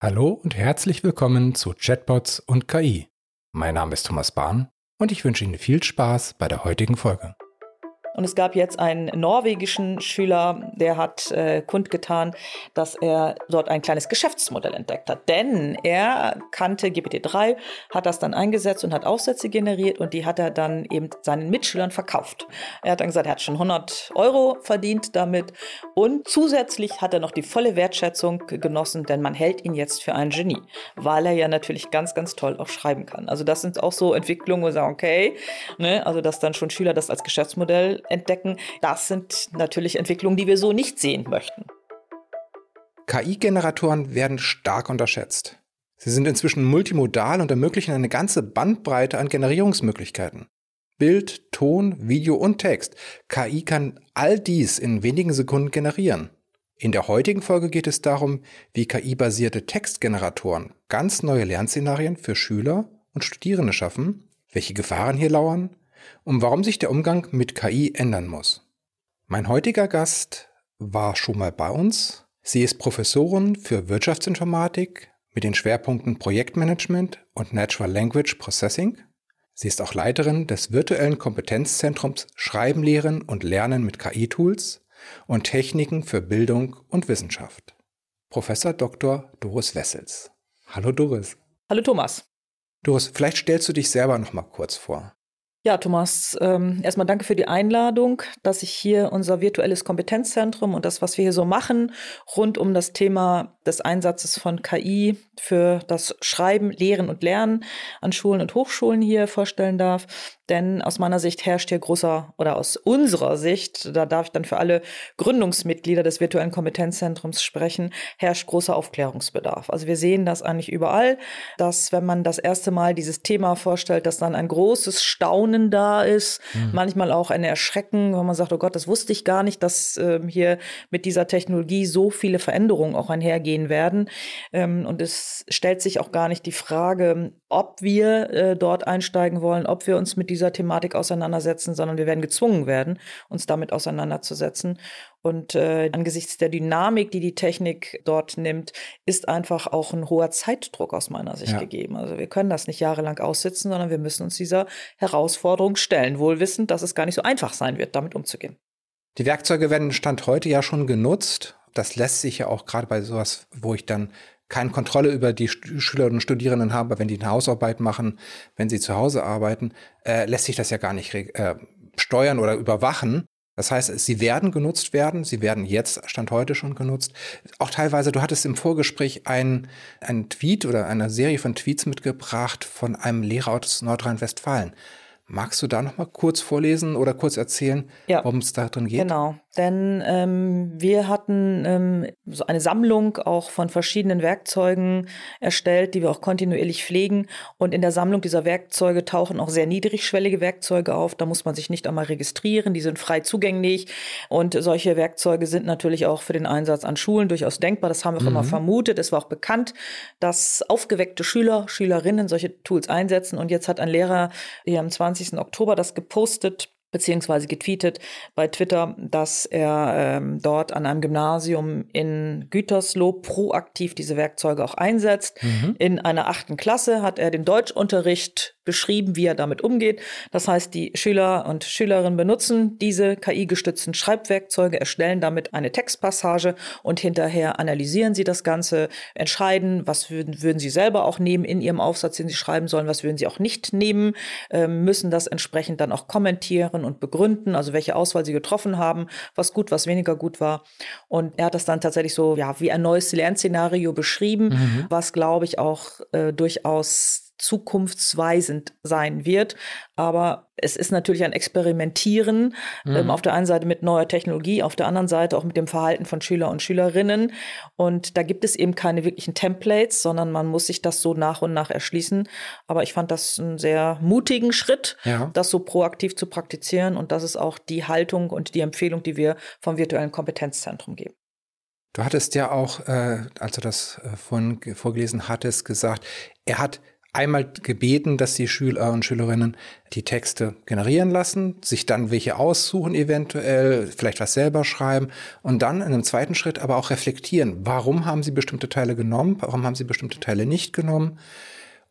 Hallo und herzlich willkommen zu Chatbots und KI. Mein Name ist Thomas Bahn und ich wünsche Ihnen viel Spaß bei der heutigen Folge. Und es gab jetzt einen norwegischen Schüler, der hat äh, kundgetan, dass er dort ein kleines Geschäftsmodell entdeckt hat. Denn er kannte GPT-3, hat das dann eingesetzt und hat Aufsätze generiert und die hat er dann eben seinen Mitschülern verkauft. Er hat dann gesagt, er hat schon 100 Euro verdient damit und zusätzlich hat er noch die volle Wertschätzung genossen, denn man hält ihn jetzt für ein Genie, weil er ja natürlich ganz, ganz toll auch schreiben kann. Also das sind auch so Entwicklungen, wo wir sagen, okay, ne, also dass dann schon Schüler das als Geschäftsmodell entdecken. Das sind natürlich Entwicklungen, die wir so nicht sehen möchten. KI-Generatoren werden stark unterschätzt. Sie sind inzwischen multimodal und ermöglichen eine ganze Bandbreite an Generierungsmöglichkeiten. Bild, Ton, Video und Text. KI kann all dies in wenigen Sekunden generieren. In der heutigen Folge geht es darum, wie KI-basierte Textgeneratoren ganz neue Lernszenarien für Schüler und Studierende schaffen, welche Gefahren hier lauern und warum sich der Umgang mit KI ändern muss. Mein heutiger Gast war schon mal bei uns. Sie ist Professorin für Wirtschaftsinformatik mit den Schwerpunkten Projektmanagement und Natural Language Processing. Sie ist auch Leiterin des virtuellen Kompetenzzentrums Schreiben, Lehren und Lernen mit KI-Tools und Techniken für Bildung und Wissenschaft. Professor Dr. Doris Wessels. Hallo Doris. Hallo Thomas. Doris, vielleicht stellst du dich selber noch mal kurz vor. Ja, Thomas, ähm, erstmal danke für die Einladung, dass ich hier unser virtuelles Kompetenzzentrum und das, was wir hier so machen, rund um das Thema des Einsatzes von KI für das Schreiben, Lehren und Lernen an Schulen und Hochschulen hier vorstellen darf. Denn aus meiner Sicht herrscht hier großer, oder aus unserer Sicht, da darf ich dann für alle Gründungsmitglieder des virtuellen Kompetenzzentrums sprechen, herrscht großer Aufklärungsbedarf. Also wir sehen das eigentlich überall, dass wenn man das erste Mal dieses Thema vorstellt, dass dann ein großes Staunen da ist, mhm. manchmal auch ein Erschrecken, wenn man sagt, oh Gott, das wusste ich gar nicht, dass äh, hier mit dieser Technologie so viele Veränderungen auch einhergehen werden. Ähm, und es stellt sich auch gar nicht die Frage, ob wir äh, dort einsteigen wollen, ob wir uns mit dieser Thematik auseinandersetzen, sondern wir werden gezwungen werden, uns damit auseinanderzusetzen. Und äh, angesichts der Dynamik, die die Technik dort nimmt, ist einfach auch ein hoher Zeitdruck aus meiner Sicht ja. gegeben. Also wir können das nicht jahrelang aussitzen, sondern wir müssen uns dieser Herausforderung stellen, wohl wissend, dass es gar nicht so einfach sein wird, damit umzugehen. Die Werkzeuge werden Stand heute ja schon genutzt. Das lässt sich ja auch gerade bei sowas, wo ich dann keine Kontrolle über die Schülerinnen und Studierenden haben, wenn die eine Hausarbeit machen, wenn sie zu Hause arbeiten, äh, lässt sich das ja gar nicht äh, steuern oder überwachen. Das heißt, sie werden genutzt werden, sie werden jetzt, Stand heute schon genutzt. Auch teilweise, du hattest im Vorgespräch einen, einen Tweet oder eine Serie von Tweets mitgebracht von einem Lehrer aus Nordrhein-Westfalen. Magst du da noch mal kurz vorlesen oder kurz erzählen, ja, worum es da drin geht? Genau, denn ähm, wir hatten ähm, so eine Sammlung auch von verschiedenen Werkzeugen erstellt, die wir auch kontinuierlich pflegen. Und in der Sammlung dieser Werkzeuge tauchen auch sehr niedrigschwellige Werkzeuge auf. Da muss man sich nicht einmal registrieren, die sind frei zugänglich. Und solche Werkzeuge sind natürlich auch für den Einsatz an Schulen durchaus denkbar. Das haben wir auch mhm. immer vermutet. Es war auch bekannt, dass aufgeweckte Schüler, Schülerinnen solche Tools einsetzen. Und jetzt hat ein Lehrer hier am 20 20. Oktober das gepostet beziehungsweise getweetet bei Twitter, dass er ähm, dort an einem Gymnasium in Gütersloh proaktiv diese Werkzeuge auch einsetzt. Mhm. In einer achten Klasse hat er den Deutschunterricht beschrieben, wie er damit umgeht. Das heißt, die Schüler und Schülerinnen benutzen diese KI-gestützten Schreibwerkzeuge, erstellen damit eine Textpassage und hinterher analysieren sie das Ganze, entscheiden, was würden, würden sie selber auch nehmen in ihrem Aufsatz, den sie schreiben sollen, was würden sie auch nicht nehmen, äh, müssen das entsprechend dann auch kommentieren und begründen, also welche Auswahl sie getroffen haben, was gut, was weniger gut war. Und er hat das dann tatsächlich so, ja, wie ein neues Lernszenario beschrieben, mhm. was, glaube ich, auch äh, durchaus zukunftsweisend sein wird. Aber es ist natürlich ein Experimentieren mhm. ähm, auf der einen Seite mit neuer Technologie, auf der anderen Seite auch mit dem Verhalten von Schüler und Schülerinnen. Und da gibt es eben keine wirklichen Templates, sondern man muss sich das so nach und nach erschließen. Aber ich fand das einen sehr mutigen Schritt, ja. das so proaktiv zu praktizieren. Und das ist auch die Haltung und die Empfehlung, die wir vom virtuellen Kompetenzzentrum geben. Du hattest ja auch, äh, als du das äh, vorhin vorgelesen hattest, gesagt, er hat einmal gebeten, dass die Schüler und Schülerinnen die Texte generieren lassen, sich dann welche aussuchen eventuell, vielleicht was selber schreiben und dann in einem zweiten Schritt aber auch reflektieren, warum haben sie bestimmte Teile genommen, warum haben sie bestimmte Teile nicht genommen.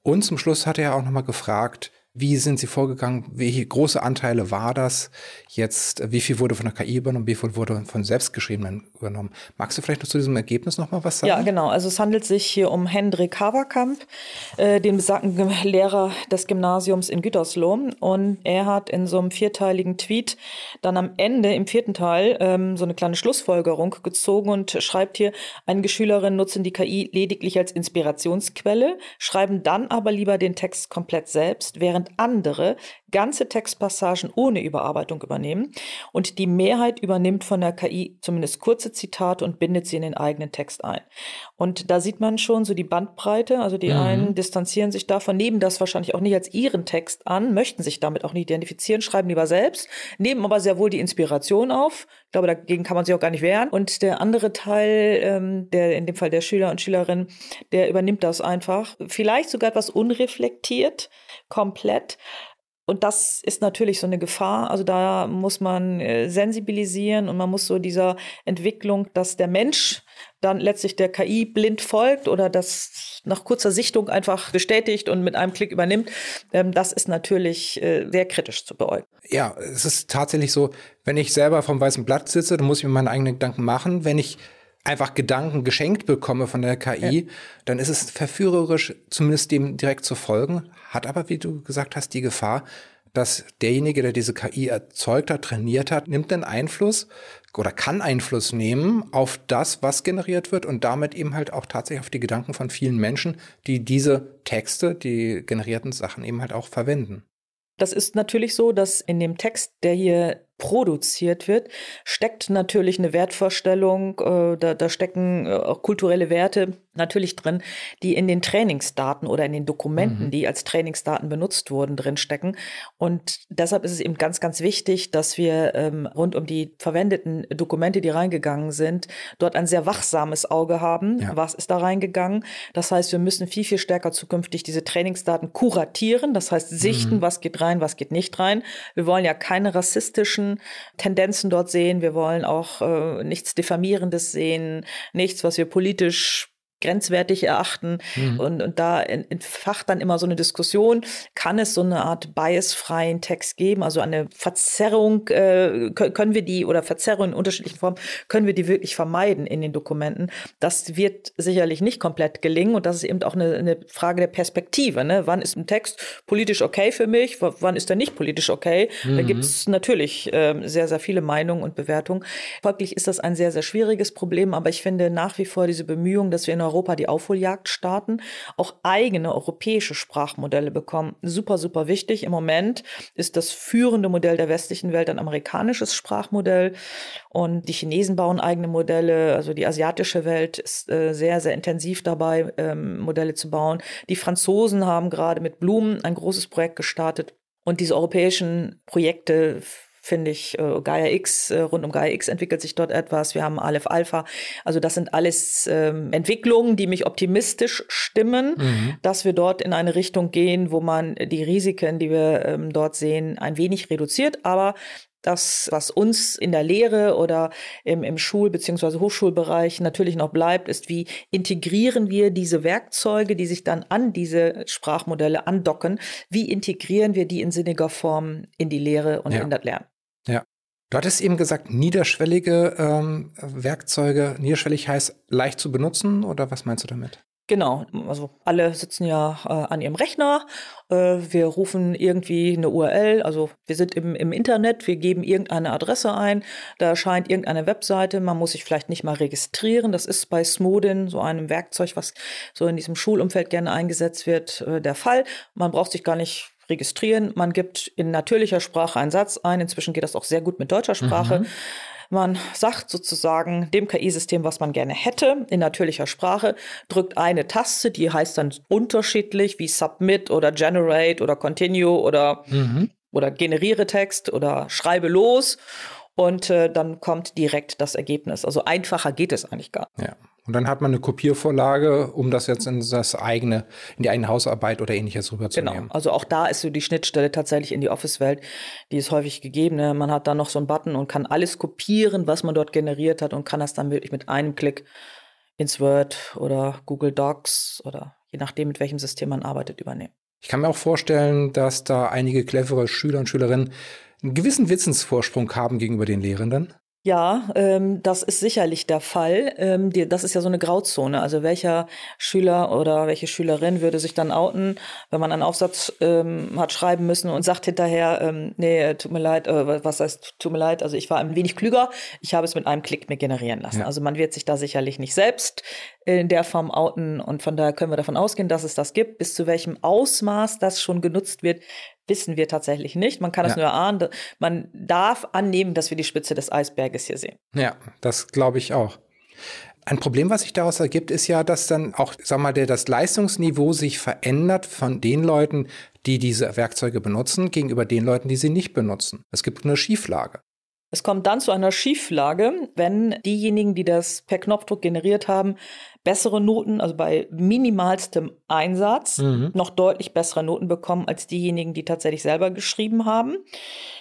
Und zum Schluss hat er auch nochmal gefragt, wie sind Sie vorgegangen? Welche große Anteile war das jetzt? Wie viel wurde von der KI übernommen? Wie viel wurde von selbstgeschriebenen übernommen? Magst du vielleicht noch zu diesem Ergebnis noch mal was sagen? Ja, genau. Also es handelt sich hier um Hendrik Haverkamp, äh, den besagten Lehrer des Gymnasiums in Gütersloh. Und er hat in so einem vierteiligen Tweet dann am Ende im vierten Teil ähm, so eine kleine Schlussfolgerung gezogen und schreibt hier, einige Schülerinnen nutzen die KI lediglich als Inspirationsquelle, schreiben dann aber lieber den Text komplett selbst, während andere ganze Textpassagen ohne Überarbeitung übernehmen. Und die Mehrheit übernimmt von der KI zumindest kurze Zitate und bindet sie in den eigenen Text ein. Und da sieht man schon so die Bandbreite. Also die mhm. einen distanzieren sich davon, nehmen das wahrscheinlich auch nicht als ihren Text an, möchten sich damit auch nicht identifizieren, schreiben lieber selbst, nehmen aber sehr wohl die Inspiration auf. Ich glaube, dagegen kann man sich auch gar nicht wehren. Und der andere Teil, ähm, der in dem Fall der Schüler und Schülerinnen, der übernimmt das einfach. Vielleicht sogar etwas unreflektiert, komplett. Und das ist natürlich so eine Gefahr. Also da muss man äh, sensibilisieren und man muss so dieser Entwicklung, dass der Mensch dann letztlich der KI blind folgt oder das nach kurzer Sichtung einfach bestätigt und mit einem Klick übernimmt, ähm, das ist natürlich äh, sehr kritisch zu beäugen. Ja, es ist tatsächlich so, wenn ich selber vom weißen Blatt sitze, dann muss ich mir meine eigenen Gedanken machen. Wenn ich einfach Gedanken geschenkt bekomme von der KI, ja. dann ist es verführerisch, zumindest dem direkt zu folgen, hat aber, wie du gesagt hast, die Gefahr, dass derjenige, der diese KI erzeugt hat, trainiert hat, nimmt den Einfluss oder kann Einfluss nehmen auf das, was generiert wird und damit eben halt auch tatsächlich auf die Gedanken von vielen Menschen, die diese Texte, die generierten Sachen eben halt auch verwenden. Das ist natürlich so, dass in dem Text, der hier produziert wird, steckt natürlich eine Wertvorstellung, äh, da, da stecken äh, auch kulturelle Werte natürlich drin, die in den Trainingsdaten oder in den Dokumenten, mhm. die als Trainingsdaten benutzt wurden, drin stecken. Und deshalb ist es eben ganz, ganz wichtig, dass wir ähm, rund um die verwendeten Dokumente, die reingegangen sind, dort ein sehr wachsames Auge haben. Ja. Was ist da reingegangen? Das heißt, wir müssen viel, viel stärker zukünftig diese Trainingsdaten kuratieren. Das heißt, sichten, mhm. was geht rein, was geht nicht rein. Wir wollen ja keine rassistischen Tendenzen dort sehen. Wir wollen auch äh, nichts Diffamierendes sehen, nichts, was wir politisch grenzwertig erachten. Mhm. Und, und da entfacht dann immer so eine Diskussion, kann es so eine Art biasfreien Text geben, also eine Verzerrung, äh, können wir die oder Verzerrung in unterschiedlichen Formen, können wir die wirklich vermeiden in den Dokumenten? Das wird sicherlich nicht komplett gelingen und das ist eben auch eine, eine Frage der Perspektive. Ne? Wann ist ein Text politisch okay für mich? Wann ist er nicht politisch okay? Mhm. Da gibt es natürlich äh, sehr, sehr viele Meinungen und Bewertungen. Folglich ist das ein sehr, sehr schwieriges Problem, aber ich finde nach wie vor diese Bemühungen, dass wir in Europa die Aufholjagd starten, auch eigene europäische Sprachmodelle bekommen. Super, super wichtig. Im Moment ist das führende Modell der westlichen Welt ein amerikanisches Sprachmodell und die Chinesen bauen eigene Modelle. Also die asiatische Welt ist äh, sehr, sehr intensiv dabei, ähm, Modelle zu bauen. Die Franzosen haben gerade mit Blumen ein großes Projekt gestartet. Und diese europäischen Projekte finde ich, äh, Gaia X, äh, rund um Gaia X entwickelt sich dort etwas. Wir haben Aleph Alpha. Also das sind alles ähm, Entwicklungen, die mich optimistisch stimmen, mhm. dass wir dort in eine Richtung gehen, wo man die Risiken, die wir ähm, dort sehen, ein wenig reduziert. Aber das, was uns in der Lehre oder im, im Schul- bzw. Hochschulbereich natürlich noch bleibt, ist, wie integrieren wir diese Werkzeuge, die sich dann an diese Sprachmodelle andocken, wie integrieren wir die in sinniger Form in die Lehre und ja. in das Lernen. Du hattest eben gesagt, niederschwellige ähm, Werkzeuge. Niederschwellig heißt leicht zu benutzen oder was meinst du damit? Genau, also alle sitzen ja äh, an ihrem Rechner. Äh, wir rufen irgendwie eine URL, also wir sind im, im Internet, wir geben irgendeine Adresse ein, da erscheint irgendeine Webseite, man muss sich vielleicht nicht mal registrieren. Das ist bei Smodin, so einem Werkzeug, was so in diesem Schulumfeld gerne eingesetzt wird, äh, der Fall. Man braucht sich gar nicht registrieren. Man gibt in natürlicher Sprache einen Satz ein. Inzwischen geht das auch sehr gut mit deutscher Sprache. Mhm. Man sagt sozusagen dem KI-System, was man gerne hätte, in natürlicher Sprache, drückt eine Taste, die heißt dann unterschiedlich wie Submit oder Generate oder Continue oder, mhm. oder generiere Text oder schreibe los und äh, dann kommt direkt das Ergebnis. Also einfacher geht es eigentlich gar nicht. Ja. Und dann hat man eine Kopiervorlage, um das jetzt in das eigene, in die eigene Hausarbeit oder ähnliches rüberzunehmen. Genau. Also auch da ist so die Schnittstelle tatsächlich in die Office-Welt, die ist häufig gegeben. Ne? Man hat da noch so einen Button und kann alles kopieren, was man dort generiert hat und kann das dann wirklich mit einem Klick ins Word oder Google Docs oder je nachdem, mit welchem System man arbeitet, übernehmen. Ich kann mir auch vorstellen, dass da einige clevere Schüler und Schülerinnen einen gewissen Wissensvorsprung haben gegenüber den Lehrenden. Ja, ähm, das ist sicherlich der Fall. Ähm, die, das ist ja so eine Grauzone. Also welcher Schüler oder welche Schülerin würde sich dann outen, wenn man einen Aufsatz ähm, hat schreiben müssen und sagt hinterher, ähm, nee, tut mir leid, äh, was heißt tut mir leid, also ich war ein wenig klüger, ich habe es mit einem Klick mir generieren lassen. Ja. Also man wird sich da sicherlich nicht selbst in der Form outen und von daher können wir davon ausgehen, dass es das gibt. Bis zu welchem Ausmaß das schon genutzt wird, wissen wir tatsächlich nicht. Man kann es ja. nur erahnen. Man darf annehmen, dass wir die Spitze des Eisberges hier sehen. Ja, das glaube ich auch. Ein Problem, was sich daraus ergibt, ist ja, dass dann auch, sag mal, der, das Leistungsniveau sich verändert von den Leuten, die diese Werkzeuge benutzen, gegenüber den Leuten, die sie nicht benutzen. Es gibt eine Schieflage. Es kommt dann zu einer Schieflage, wenn diejenigen, die das per Knopfdruck generiert haben, bessere Noten, also bei minimalstem Einsatz, mhm. noch deutlich bessere Noten bekommen als diejenigen, die tatsächlich selber geschrieben haben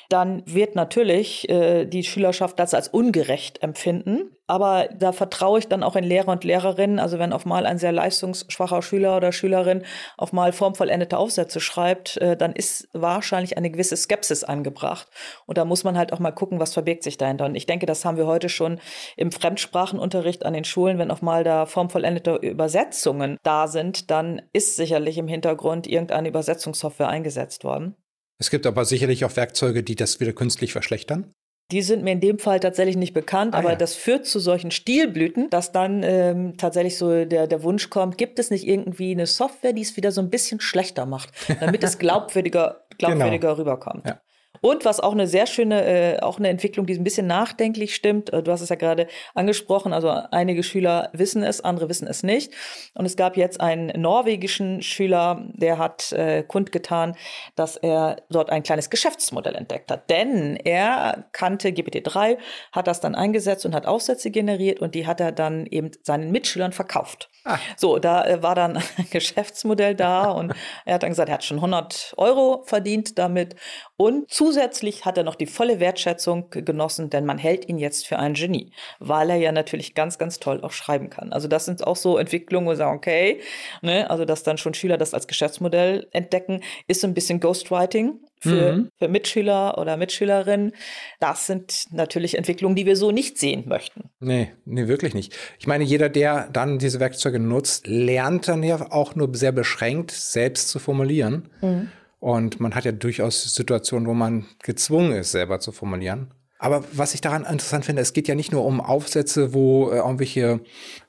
dann wird natürlich äh, die Schülerschaft das als ungerecht empfinden. Aber da vertraue ich dann auch in Lehrer und Lehrerinnen. Also wenn auf mal ein sehr leistungsschwacher Schüler oder Schülerin auf mal formvollendete Aufsätze schreibt, äh, dann ist wahrscheinlich eine gewisse Skepsis angebracht. Und da muss man halt auch mal gucken, was verbirgt sich dahinter. Und ich denke, das haben wir heute schon im Fremdsprachenunterricht an den Schulen. Wenn auf mal da formvollendete Übersetzungen da sind, dann ist sicherlich im Hintergrund irgendeine Übersetzungssoftware eingesetzt worden. Es gibt aber sicherlich auch Werkzeuge, die das wieder künstlich verschlechtern. Die sind mir in dem Fall tatsächlich nicht bekannt, ah, aber ja. das führt zu solchen Stilblüten, dass dann ähm, tatsächlich so der, der Wunsch kommt, gibt es nicht irgendwie eine Software, die es wieder so ein bisschen schlechter macht, damit es glaubwürdiger, glaubwürdiger genau. rüberkommt. Ja. Und was auch eine sehr schöne, äh, auch eine Entwicklung, die ein bisschen nachdenklich stimmt. Äh, du hast es ja gerade angesprochen. Also einige Schüler wissen es, andere wissen es nicht. Und es gab jetzt einen norwegischen Schüler, der hat äh, kundgetan, dass er dort ein kleines Geschäftsmodell entdeckt hat. Denn er kannte GPT-3, hat das dann eingesetzt und hat Aufsätze generiert und die hat er dann eben seinen Mitschülern verkauft. So, da äh, war dann ein Geschäftsmodell da und er hat dann gesagt, er hat schon 100 Euro verdient damit und zusätzlich hat er noch die volle Wertschätzung genossen, denn man hält ihn jetzt für ein Genie, weil er ja natürlich ganz, ganz toll auch schreiben kann. Also das sind auch so Entwicklungen, wo wir sagen, okay, ne, also dass dann schon Schüler das als Geschäftsmodell entdecken, ist so ein bisschen Ghostwriting für, mhm. für Mitschüler oder Mitschülerinnen. Das sind natürlich Entwicklungen, die wir so nicht sehen möchten. Nee, nee, wirklich nicht. Ich meine, jeder, der dann diese Werkzeuge nutzt, lernt dann ja auch nur sehr beschränkt selbst zu formulieren. Mhm. Und man hat ja durchaus Situationen, wo man gezwungen ist, selber zu formulieren. Aber was ich daran interessant finde, es geht ja nicht nur um Aufsätze, wo äh, irgendwelche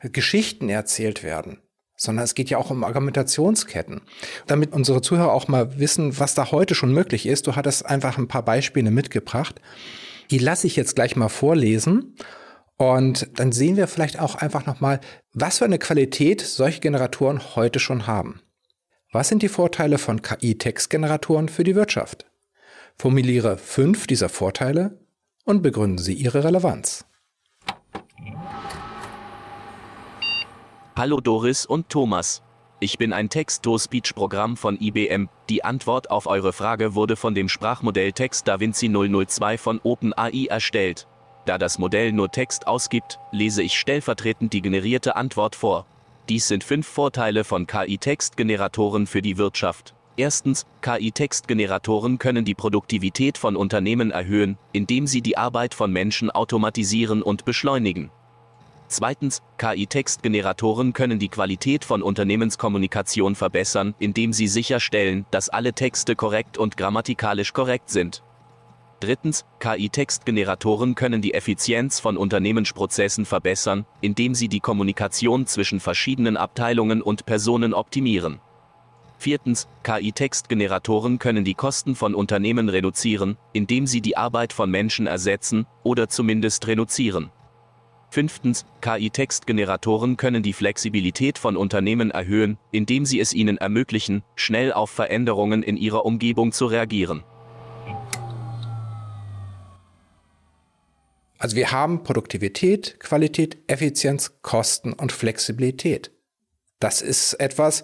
Geschichten erzählt werden, sondern es geht ja auch um Argumentationsketten. Damit unsere Zuhörer auch mal wissen, was da heute schon möglich ist, du hattest einfach ein paar Beispiele mitgebracht. Die lasse ich jetzt gleich mal vorlesen. Und dann sehen wir vielleicht auch einfach nochmal, was für eine Qualität solche Generatoren heute schon haben. Was sind die Vorteile von KI-Textgeneratoren für die Wirtschaft? Formuliere fünf dieser Vorteile und begründen Sie ihre Relevanz. Hallo Doris und Thomas. Ich bin ein Text-to-Speech-Programm von IBM. Die Antwort auf eure Frage wurde von dem Sprachmodell Text DaVinci 002 von OpenAI erstellt. Da das Modell nur Text ausgibt, lese ich stellvertretend die generierte Antwort vor. Dies sind fünf Vorteile von KI-Textgeneratoren für die Wirtschaft. Erstens, KI-Textgeneratoren können die Produktivität von Unternehmen erhöhen, indem sie die Arbeit von Menschen automatisieren und beschleunigen. Zweitens, KI-Textgeneratoren können die Qualität von Unternehmenskommunikation verbessern, indem sie sicherstellen, dass alle Texte korrekt und grammatikalisch korrekt sind. Drittens, KI-Textgeneratoren können die Effizienz von Unternehmensprozessen verbessern, indem sie die Kommunikation zwischen verschiedenen Abteilungen und Personen optimieren. Viertens, KI-Textgeneratoren können die Kosten von Unternehmen reduzieren, indem sie die Arbeit von Menschen ersetzen oder zumindest reduzieren. Fünftens, KI-Textgeneratoren können die Flexibilität von Unternehmen erhöhen, indem sie es ihnen ermöglichen, schnell auf Veränderungen in ihrer Umgebung zu reagieren. Also wir haben Produktivität, Qualität, Effizienz, Kosten und Flexibilität. Das ist etwas,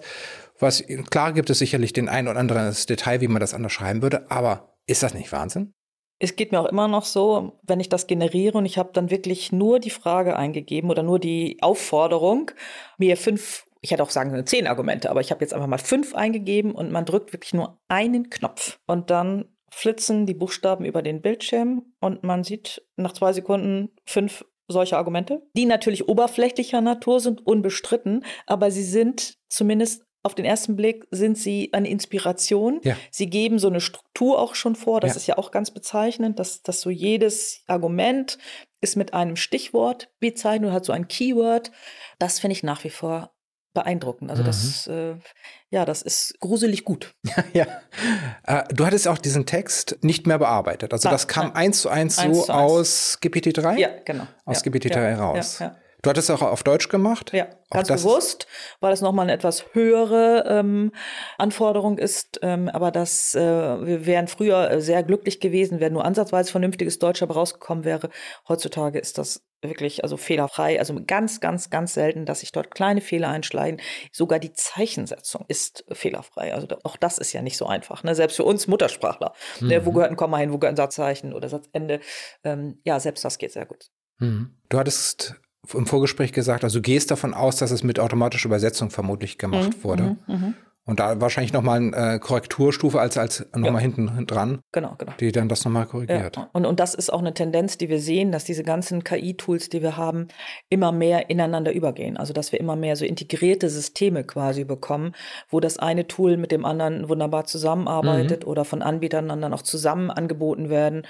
was, klar gibt es sicherlich den ein oder anderen Detail, wie man das anders schreiben würde, aber ist das nicht Wahnsinn? Es geht mir auch immer noch so, wenn ich das generiere und ich habe dann wirklich nur die Frage eingegeben oder nur die Aufforderung, mir fünf, ich hätte auch sagen können zehn Argumente, aber ich habe jetzt einfach mal fünf eingegeben und man drückt wirklich nur einen Knopf. Und dann flitzen die Buchstaben über den Bildschirm und man sieht nach zwei Sekunden fünf solche Argumente, die natürlich oberflächlicher Natur sind, unbestritten, aber sie sind zumindest auf den ersten Blick sind sie eine Inspiration. Ja. Sie geben so eine Struktur auch schon vor. Das ja. ist ja auch ganz bezeichnend, dass, dass so jedes Argument ist mit einem Stichwort bezeichnet oder hat so ein Keyword. Das finde ich nach wie vor beeindruckend. Also mhm. das, äh, ja, das ist gruselig gut. ja. Äh, du hattest auch diesen Text nicht mehr bearbeitet. Also nein, das kam nein. eins zu eins, eins so zu eins. aus GPT-3? Ja, genau. Aus ja, GPT-3 ja, raus. Ja, Du hattest es auch auf Deutsch gemacht? Ja, ganz bewusst, weil es nochmal eine etwas höhere ähm, Anforderung ist. Ähm, aber das, äh, wir wären früher sehr glücklich gewesen, wenn nur ansatzweise vernünftiges Deutsch aber rausgekommen wäre. Heutzutage ist das wirklich also fehlerfrei. Also ganz, ganz, ganz selten, dass sich dort kleine Fehler einschleichen. Sogar die Zeichensetzung ist fehlerfrei. Also auch das ist ja nicht so einfach. Ne? Selbst für uns Muttersprachler. Mhm. Ne? Wo mhm. gehört ein Komma hin, wo gehört ein Satzzeichen oder Satzende? Ähm, ja, selbst das geht sehr gut. Mhm. Du hattest im Vorgespräch gesagt, also du gehst davon aus, dass es mit automatischer Übersetzung vermutlich gemacht mhm, wurde. Mhm, mhm. Und da wahrscheinlich nochmal eine äh, Korrekturstufe als, als nochmal ja. hinten dran. Genau, genau. Die dann das nochmal korrigiert. Ja. Und, und das ist auch eine Tendenz, die wir sehen, dass diese ganzen KI-Tools, die wir haben, immer mehr ineinander übergehen. Also dass wir immer mehr so integrierte Systeme quasi bekommen, wo das eine Tool mit dem anderen wunderbar zusammenarbeitet mhm. oder von Anbietern dann auch zusammen angeboten werden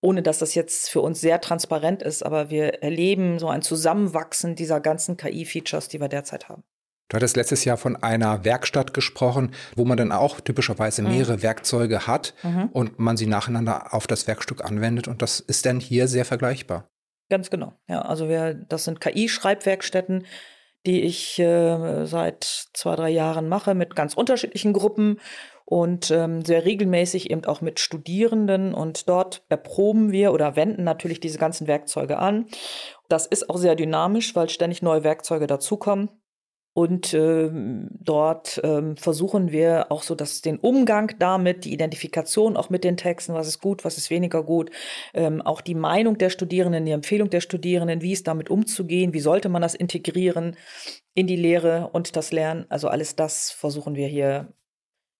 ohne dass das jetzt für uns sehr transparent ist, aber wir erleben so ein Zusammenwachsen dieser ganzen KI-Features, die wir derzeit haben. Du hattest letztes Jahr von einer Werkstatt gesprochen, wo man dann auch typischerweise mhm. mehrere mhm. Werkzeuge hat mhm. und man sie nacheinander auf das Werkstück anwendet. Und das ist dann hier sehr vergleichbar. Ganz genau. Ja, also wir, das sind KI-Schreibwerkstätten, die ich äh, seit zwei, drei Jahren mache mit ganz unterschiedlichen Gruppen und ähm, sehr regelmäßig eben auch mit Studierenden. Und dort erproben wir oder wenden natürlich diese ganzen Werkzeuge an. Das ist auch sehr dynamisch, weil ständig neue Werkzeuge dazukommen. Und ähm, dort ähm, versuchen wir auch so, dass den Umgang damit, die Identifikation auch mit den Texten, was ist gut, was ist weniger gut, ähm, auch die Meinung der Studierenden, die Empfehlung der Studierenden, wie ist damit umzugehen, wie sollte man das integrieren in die Lehre und das Lernen. Also alles das versuchen wir hier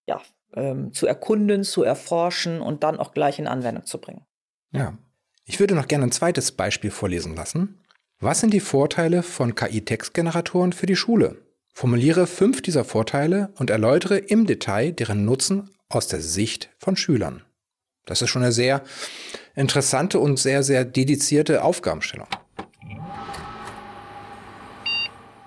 ja ähm, zu erkunden, zu erforschen und dann auch gleich in Anwendung zu bringen. Ja, ich würde noch gerne ein zweites Beispiel vorlesen lassen. Was sind die Vorteile von KI-Textgeneratoren für die Schule? Formuliere fünf dieser Vorteile und erläutere im Detail deren Nutzen aus der Sicht von Schülern. Das ist schon eine sehr interessante und sehr, sehr dedizierte Aufgabenstellung.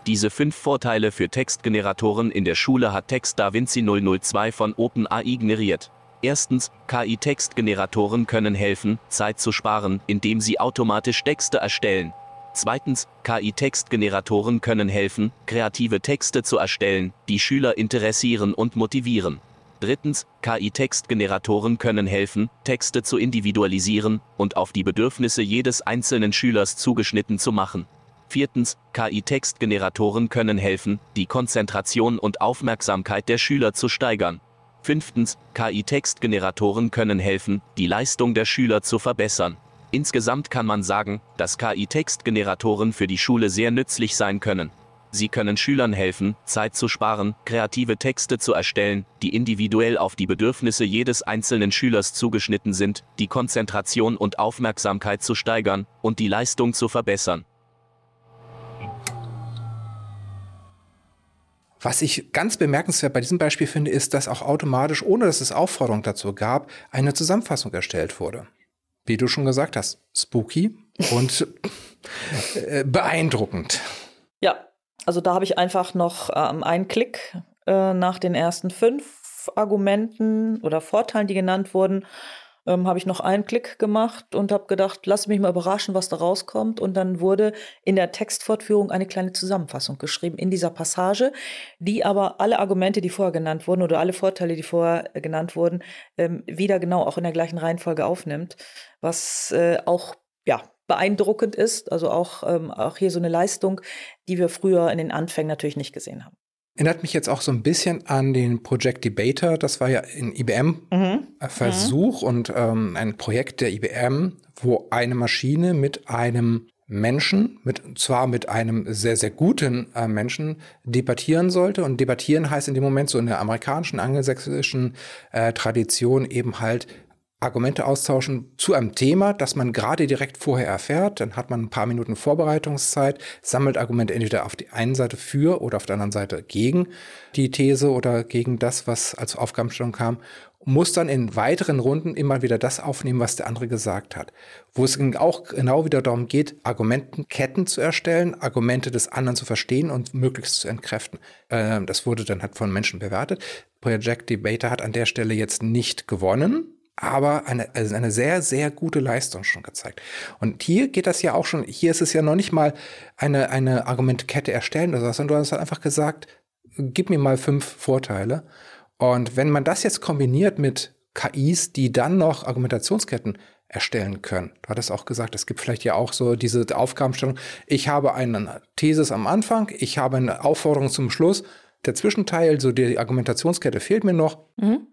Diese fünf Vorteile für Textgeneratoren in der Schule hat Text DaVinci 002 von OpenAI generiert. Erstens, KI-Textgeneratoren können helfen, Zeit zu sparen, indem sie automatisch Texte erstellen. Zweitens, KI-Textgeneratoren können helfen, kreative Texte zu erstellen, die Schüler interessieren und motivieren. Drittens, KI-Textgeneratoren können helfen, Texte zu individualisieren und auf die Bedürfnisse jedes einzelnen Schülers zugeschnitten zu machen. Viertens, KI-Textgeneratoren können helfen, die Konzentration und Aufmerksamkeit der Schüler zu steigern. Fünftens, KI-Textgeneratoren können helfen, die Leistung der Schüler zu verbessern. Insgesamt kann man sagen, dass KI-Textgeneratoren für die Schule sehr nützlich sein können. Sie können Schülern helfen, Zeit zu sparen, kreative Texte zu erstellen, die individuell auf die Bedürfnisse jedes einzelnen Schülers zugeschnitten sind, die Konzentration und Aufmerksamkeit zu steigern und die Leistung zu verbessern. Was ich ganz bemerkenswert bei diesem Beispiel finde, ist, dass auch automatisch, ohne dass es Aufforderung dazu gab, eine Zusammenfassung erstellt wurde. Wie du schon gesagt hast, spooky und äh, beeindruckend. Ja, also da habe ich einfach noch ähm, einen Klick äh, nach den ersten fünf Argumenten oder Vorteilen, die genannt wurden, ähm, habe ich noch einen Klick gemacht und habe gedacht, lass mich mal überraschen, was da rauskommt. Und dann wurde in der Textfortführung eine kleine Zusammenfassung geschrieben in dieser Passage, die aber alle Argumente, die vorher genannt wurden oder alle Vorteile, die vorher genannt wurden, ähm, wieder genau auch in der gleichen Reihenfolge aufnimmt, was äh, auch ja, beeindruckend ist. Also auch, ähm, auch hier so eine Leistung, die wir früher in den Anfängen natürlich nicht gesehen haben. Erinnert mich jetzt auch so ein bisschen an den Project Debater. Das war ja ein IBM-Versuch mhm. und ähm, ein Projekt der IBM, wo eine Maschine mit einem Menschen, mit, zwar mit einem sehr, sehr guten äh, Menschen, debattieren sollte. Und debattieren heißt in dem Moment so in der amerikanischen, angelsächsischen äh, Tradition eben halt Argumente austauschen zu einem Thema, das man gerade direkt vorher erfährt. Dann hat man ein paar Minuten Vorbereitungszeit, sammelt Argumente entweder auf die einen Seite für oder auf der anderen Seite gegen die These oder gegen das, was als Aufgabenstellung kam muss dann in weiteren Runden immer wieder das aufnehmen, was der andere gesagt hat. Wo es auch genau wieder darum geht, Argumentenketten zu erstellen, Argumente des anderen zu verstehen und möglichst zu entkräften. Ähm, das wurde dann halt von Menschen bewertet. Project Debater hat an der Stelle jetzt nicht gewonnen, aber eine, also eine sehr, sehr gute Leistung schon gezeigt. Und hier geht das ja auch schon, hier ist es ja noch nicht mal eine, eine Argumentkette erstellen oder so, sondern du hast halt einfach gesagt, gib mir mal fünf Vorteile. Und wenn man das jetzt kombiniert mit KIs, die dann noch Argumentationsketten erstellen können. Du hattest auch gesagt, es gibt vielleicht ja auch so diese Aufgabenstellung. Ich habe eine Thesis am Anfang, ich habe eine Aufforderung zum Schluss. Der Zwischenteil, so die Argumentationskette fehlt mir noch. Mhm.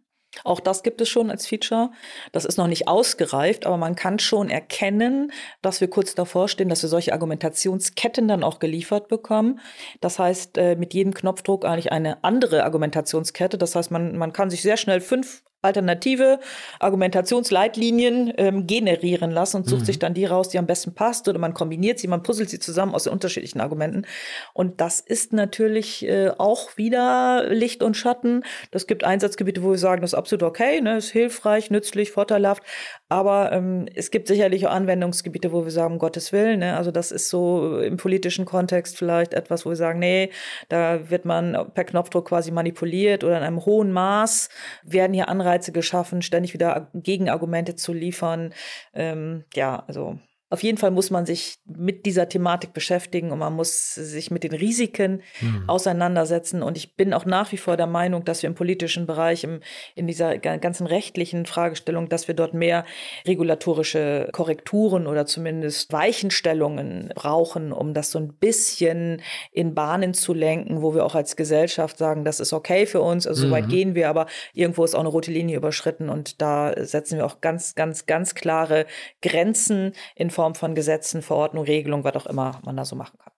Auch das gibt es schon als Feature. Das ist noch nicht ausgereift, aber man kann schon erkennen, dass wir kurz davor stehen, dass wir solche Argumentationsketten dann auch geliefert bekommen. Das heißt, äh, mit jedem Knopfdruck eigentlich eine andere Argumentationskette. Das heißt, man, man kann sich sehr schnell fünf alternative Argumentationsleitlinien ähm, generieren lassen und sucht mhm. sich dann die raus, die am besten passt oder man kombiniert sie, man puzzelt sie zusammen aus den unterschiedlichen Argumenten. Und das ist natürlich äh, auch wieder Licht und Schatten. Das gibt Einsatzgebiete, wo wir sagen, das ist absolut okay, ne, ist hilfreich, nützlich, vorteilhaft. Aber ähm, es gibt sicherlich auch Anwendungsgebiete, wo wir sagen, Gottes Willen, ne, also das ist so im politischen Kontext vielleicht etwas, wo wir sagen, nee, da wird man per Knopfdruck quasi manipuliert oder in einem hohen Maß werden hier Anreize Anreize geschaffen, ständig wieder Gegenargumente zu liefern. Ähm, ja, also auf jeden Fall muss man sich mit dieser Thematik beschäftigen und man muss sich mit den Risiken mhm. auseinandersetzen. Und ich bin auch nach wie vor der Meinung, dass wir im politischen Bereich, im, in dieser ganzen rechtlichen Fragestellung, dass wir dort mehr regulatorische Korrekturen oder zumindest Weichenstellungen brauchen, um das so ein bisschen in Bahnen zu lenken, wo wir auch als Gesellschaft sagen, das ist okay für uns, also mhm. so weit mhm. gehen wir, aber irgendwo ist auch eine rote Linie überschritten und da setzen wir auch ganz, ganz, ganz klare Grenzen in Form von Gesetzen, Verordnung, Regelung, was auch immer man da so machen kann.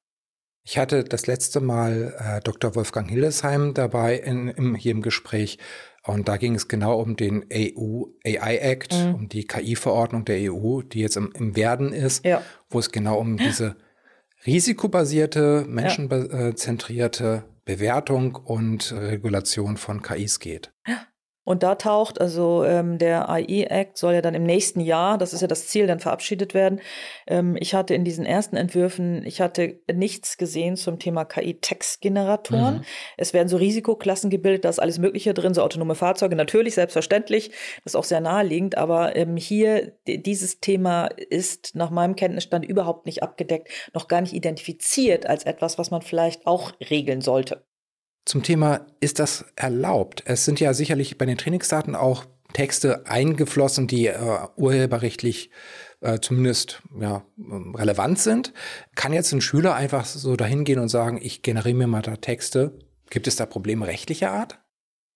Ich hatte das letzte Mal äh, Dr. Wolfgang Hildesheim dabei in, im, hier im Gespräch und da ging es genau um den EU AI Act, mhm. um die KI-Verordnung der EU, die jetzt im, im Werden ist, ja. wo es genau um diese risikobasierte, menschenzentrierte Bewertung und Regulation von KIs geht. Ja. Und da taucht, also ähm, der AI-Act soll ja dann im nächsten Jahr, das ist ja das Ziel, dann verabschiedet werden. Ähm, ich hatte in diesen ersten Entwürfen, ich hatte nichts gesehen zum Thema KI-Textgeneratoren. Mhm. Es werden so Risikoklassen gebildet, da ist alles Mögliche drin, so autonome Fahrzeuge, natürlich, selbstverständlich, das ist auch sehr naheliegend, aber ähm, hier, dieses Thema ist nach meinem Kenntnisstand überhaupt nicht abgedeckt, noch gar nicht identifiziert als etwas, was man vielleicht auch regeln sollte. Zum Thema, ist das erlaubt? Es sind ja sicherlich bei den Trainingsdaten auch Texte eingeflossen, die äh, urheberrechtlich äh, zumindest ja, relevant sind. Kann jetzt ein Schüler einfach so dahin gehen und sagen, ich generiere mir mal da Texte? Gibt es da Probleme rechtlicher Art?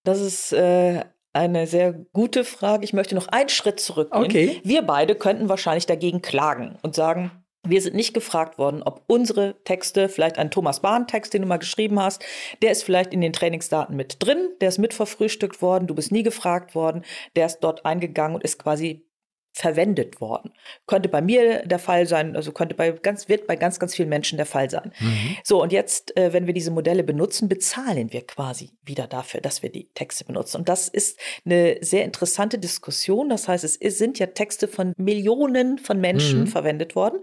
Das ist äh, eine sehr gute Frage. Ich möchte noch einen Schritt zurückgehen. Okay. Wir beide könnten wahrscheinlich dagegen klagen und sagen, wir sind nicht gefragt worden, ob unsere Texte, vielleicht ein Thomas Bahn-Text, den du mal geschrieben hast, der ist vielleicht in den Trainingsdaten mit drin, der ist mit verfrühstückt worden, du bist nie gefragt worden, der ist dort eingegangen und ist quasi verwendet worden. Könnte bei mir der Fall sein, also könnte bei ganz, wird bei ganz, ganz vielen Menschen der Fall sein. Mhm. So, und jetzt, äh, wenn wir diese Modelle benutzen, bezahlen wir quasi wieder dafür, dass wir die Texte benutzen. Und das ist eine sehr interessante Diskussion. Das heißt, es ist, sind ja Texte von Millionen von Menschen mhm. verwendet worden.